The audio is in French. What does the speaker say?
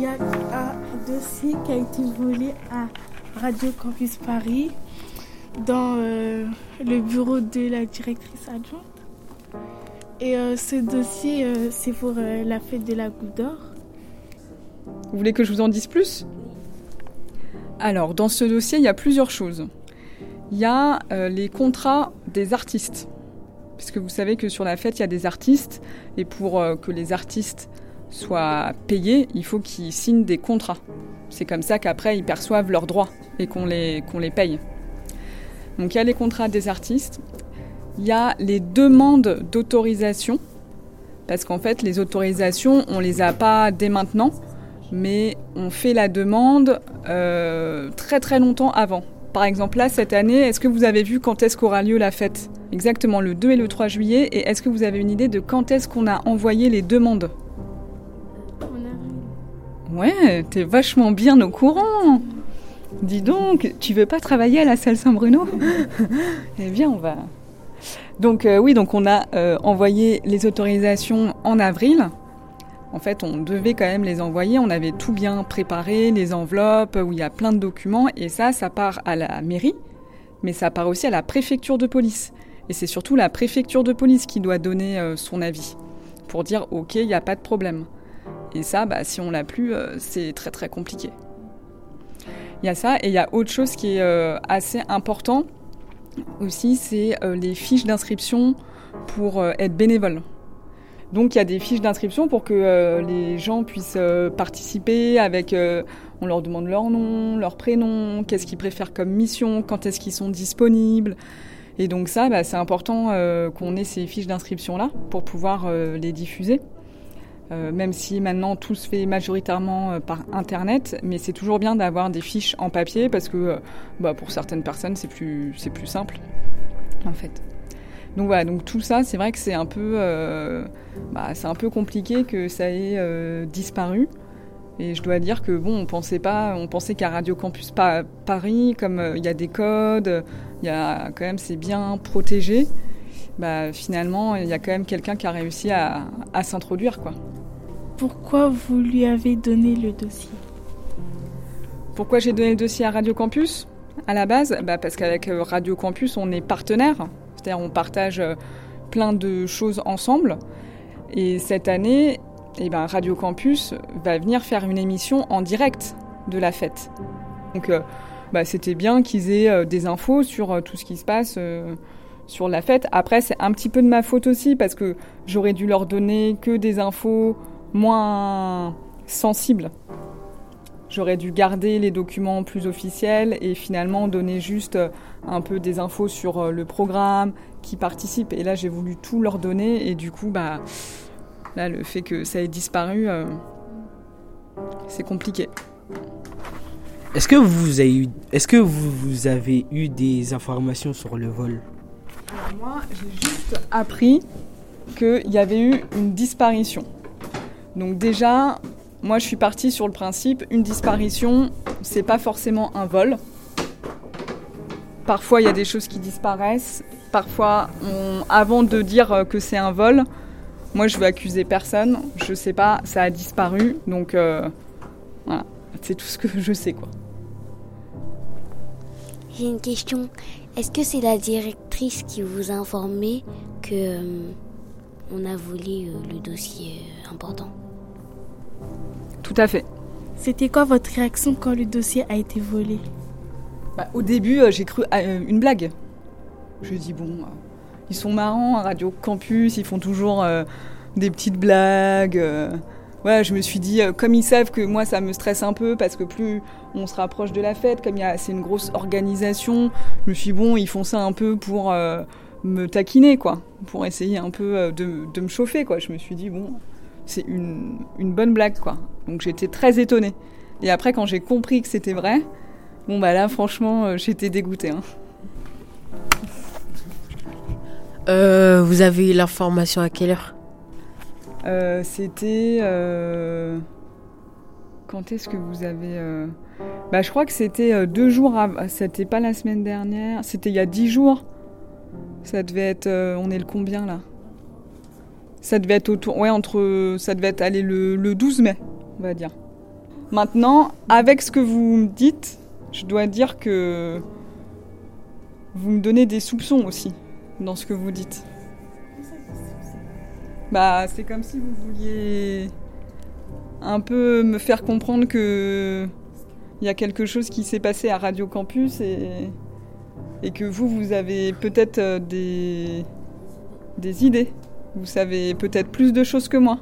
Il y a un dossier qui a été volé à Radio Campus Paris dans euh, le bureau de la directrice adjointe. Et euh, ce dossier, euh, c'est pour la fête de la Goutte d'Or. Vous voulez que je vous en dise plus? Alors, dans ce dossier, il y a plusieurs choses. Il y a les contrats des artistes. Puisque vous savez que sur la fête, il y a des artistes. Et pour que les artistes soient payés, il faut qu'ils signent des contrats. C'est comme ça qu'après, ils perçoivent leurs droits et qu'on les, les paye. Donc il y a les contrats des artistes, il y a les demandes d'autorisation, parce qu'en fait les autorisations, on les a pas dès maintenant, mais on fait la demande euh, très très longtemps avant. Par exemple là, cette année, est-ce que vous avez vu quand est-ce qu'aura lieu la fête? Exactement le 2 et le 3 juillet, et est-ce que vous avez une idée de quand est-ce qu'on a envoyé les demandes? Ouais, t'es vachement bien au courant Dis donc, tu veux pas travailler à la salle Saint-Bruno? Eh bien, on va. Donc euh, oui, donc on a euh, envoyé les autorisations en avril. En fait, on devait quand même les envoyer. On avait tout bien préparé, les enveloppes où il y a plein de documents. Et ça, ça part à la mairie, mais ça part aussi à la préfecture de police. Et c'est surtout la préfecture de police qui doit donner euh, son avis pour dire OK, il n'y a pas de problème. Et ça, bah, si on l'a plus, c'est très très compliqué. Il y a ça et il y a autre chose qui est euh, assez important aussi, c'est euh, les fiches d'inscription pour euh, être bénévole. Donc il y a des fiches d'inscription pour que les gens puissent participer avec, on leur demande leur nom, leur prénom, qu'est-ce qu'ils préfèrent comme mission, quand est-ce qu'ils sont disponibles. Et donc ça, bah, c'est important qu'on ait ces fiches d'inscription-là pour pouvoir les diffuser. Euh, même si maintenant tout se fait majoritairement euh, par Internet, mais c'est toujours bien d'avoir des fiches en papier parce que euh, bah, pour certaines personnes c'est plus, c'est plus simple en fait. Donc voilà, donc tout ça, c'est vrai que c'est un peu, bah, c'est un peu compliqué que ça ait disparu. Et je dois dire que bon, on pensait pas, on pensait qu'à Radio Campus Paris, comme il y a des codes, il y a quand même c'est bien protégé. Bah, finalement, il y a quand même quelqu'un qui a réussi à, à s'introduire, quoi. Pourquoi vous lui avez donné le dossier Pourquoi j'ai donné le dossier à Radio Campus à la base bah Parce qu'avec euh, Radio Campus, on est partenaire. C'est-à-dire on partage euh, plein de choses ensemble. Et cette année, eh ben, Radio Campus va venir faire une émission en direct de la fête. Donc euh, bah, c'était bien qu'ils aient des infos sur tout ce qui se passe sur la fête. Après, c'est un petit peu de ma faute aussi parce que j'aurais dû leur donner que des infos moins sensible. J'aurais dû garder les documents plus officiels et finalement donner juste euh, un peu des infos sur euh, le programme, qui participe. Et là, j'ai voulu tout leur donner et du coup, bah, là, le fait que ça ait disparu, euh, c'est compliqué. Est-ce que vous avez eu, est-ce que vous, avez eu des informations sur le vol? Alors moi, j'ai juste appris qu'il y avait eu une disparition. Donc déjà, moi je suis partie sur le principe, une disparition, c'est pas forcément un vol. Parfois il y a des choses qui disparaissent. Parfois, avant de dire que c'est un vol, moi je veux accuser personne. Je sais pas, ça a disparu. Donc euh, voilà, c'est tout ce que je sais quoi. J'ai une question. Est-ce que c'est la directrice qui vous a informé que euh, on a volé euh, le dossier important? Tout à fait. C'était quoi votre réaction quand le dossier a été volé bah, Au début, euh, j'ai cru à euh, une blague. Je dis bon, euh, ils sont marrants à Radio Campus, ils font toujours des petites blagues. Ouais, je me suis dit, comme ils savent que moi ça me stresse un peu parce que plus on se rapproche de la fête, comme c'est une grosse organisation, je me suis dit, bon, ils font ça un peu pour me taquiner, quoi, pour essayer un peu de, de, me chauffer, quoi. Je me suis dit, bon, c'est une, bonne blague, quoi. Donc j'étais très étonnée. Et après, quand j'ai compris que c'était vrai, bon bah là, franchement, euh, j'étais dégoûtée. Hein. Euh, vous avez eu l'information à quelle heure? Euh, C'était. Quand est-ce que vous avez. Bah, je crois que c'était deux jours avant. C'était pas la semaine dernière. C'était il y a dix jours. Ça devait être. On est le combien là? Ça devait être autour, ouais, entre, ça devait être aller le, 12 mai, on va dire. Maintenant, avec ce que vous me dites, je dois dire que vous me donnez des soupçons aussi dans ce que vous dites. Bah, c'est comme si vous vouliez un peu me faire comprendre que il y a quelque chose qui s'est passé à Radio Campus et, et que vous, vous avez peut-être euh, des, des idées. Vous savez peut-être plus de choses que moi.